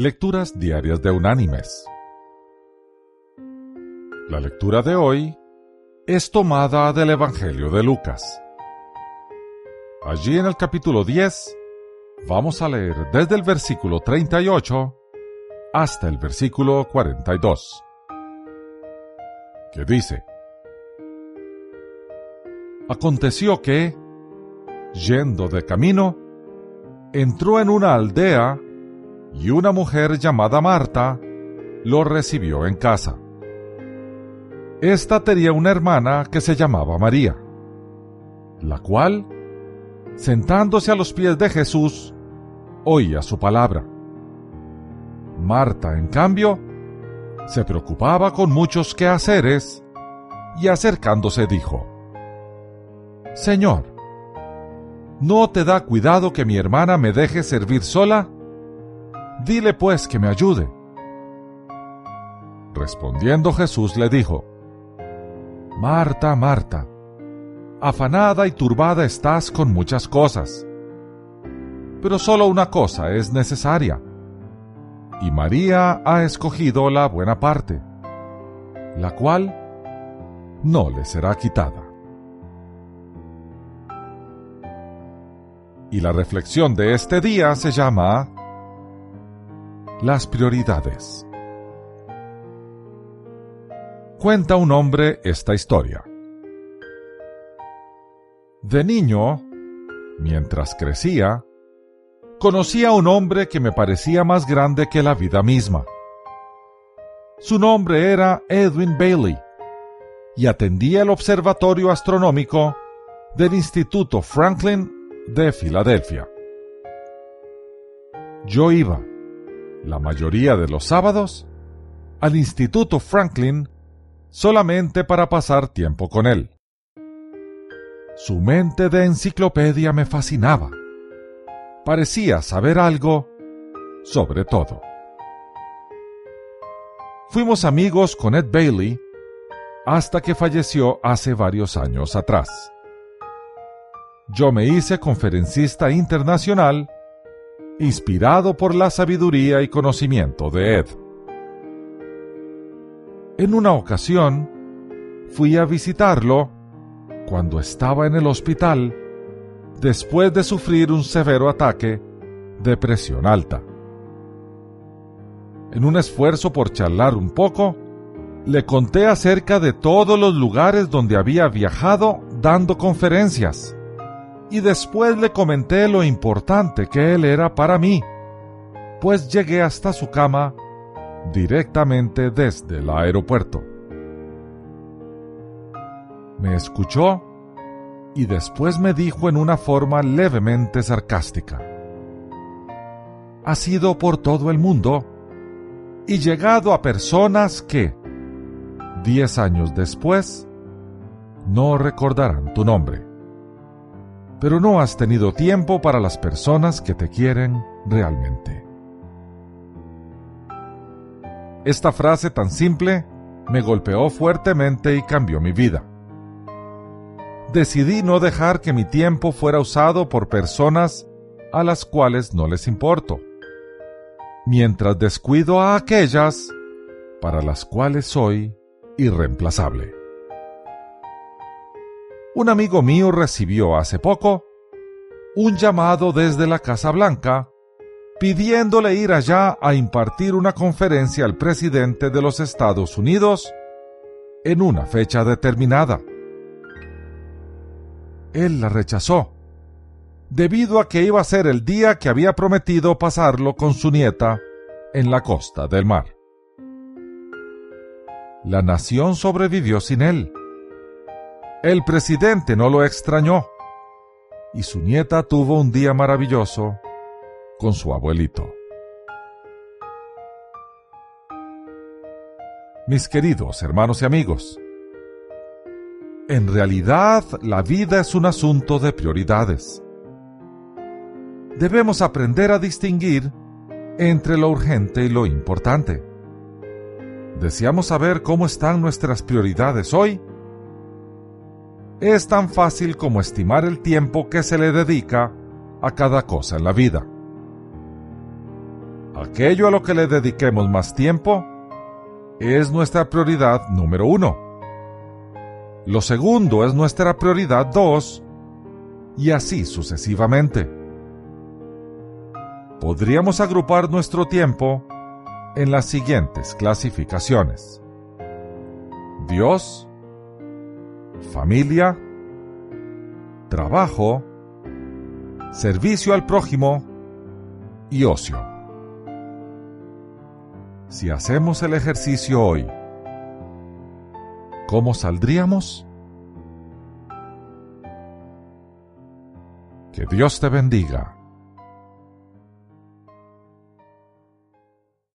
Lecturas Diarias de Unánimes. La lectura de hoy es tomada del Evangelio de Lucas. Allí en el capítulo 10 vamos a leer desde el versículo 38 hasta el versículo 42, que dice, Aconteció que, yendo de camino, entró en una aldea y una mujer llamada Marta lo recibió en casa. Esta tenía una hermana que se llamaba María, la cual, sentándose a los pies de Jesús, oía su palabra. Marta, en cambio, se preocupaba con muchos quehaceres y acercándose dijo, Señor, ¿no te da cuidado que mi hermana me deje servir sola? Dile pues que me ayude. Respondiendo Jesús le dijo, Marta, Marta, afanada y turbada estás con muchas cosas, pero solo una cosa es necesaria, y María ha escogido la buena parte, la cual no le será quitada. Y la reflexión de este día se llama las prioridades. Cuenta un hombre esta historia. De niño, mientras crecía, conocí a un hombre que me parecía más grande que la vida misma. Su nombre era Edwin Bailey y atendía el Observatorio Astronómico del Instituto Franklin de Filadelfia. Yo iba, la mayoría de los sábados, al Instituto Franklin solamente para pasar tiempo con él. Su mente de enciclopedia me fascinaba. Parecía saber algo sobre todo. Fuimos amigos con Ed Bailey hasta que falleció hace varios años atrás. Yo me hice conferencista internacional inspirado por la sabiduría y conocimiento de Ed. En una ocasión, fui a visitarlo cuando estaba en el hospital después de sufrir un severo ataque de presión alta. En un esfuerzo por charlar un poco, le conté acerca de todos los lugares donde había viajado dando conferencias y después le comenté lo importante que él era para mí, pues llegué hasta su cama directamente desde el aeropuerto. Me escuchó y después me dijo en una forma levemente sarcástica, ha sido por todo el mundo y llegado a personas que, diez años después, no recordarán tu nombre pero no has tenido tiempo para las personas que te quieren realmente. Esta frase tan simple me golpeó fuertemente y cambió mi vida. Decidí no dejar que mi tiempo fuera usado por personas a las cuales no les importo, mientras descuido a aquellas para las cuales soy irreemplazable un amigo mío recibió hace poco un llamado desde la Casa Blanca pidiéndole ir allá a impartir una conferencia al presidente de los Estados Unidos en una fecha determinada. Él la rechazó, debido a que iba a ser el día que había prometido pasarlo con su nieta en la costa del mar. La nación sobrevivió sin él el presidente no lo extrañó y su nieta tuvo un día maravilloso con su abuelito. Mis queridos hermanos y amigos, en realidad la vida es un asunto de prioridades. Debemos aprender a distinguir entre lo urgente y lo importante. ¿Deseamos saber cómo están nuestras prioridades hoy? Es tan fácil como estimar el tiempo que se le dedica a cada cosa en la vida. aquello a lo que le dediquemos más tiempo es nuestra prioridad número uno. Lo segundo es nuestra prioridad dos y así sucesivamente. Podríamos agrupar nuestro tiempo en las siguientes clasificaciones. Dios, familia, trabajo, servicio al prójimo y ocio. Si hacemos el ejercicio hoy, ¿cómo saldríamos? Que Dios te bendiga.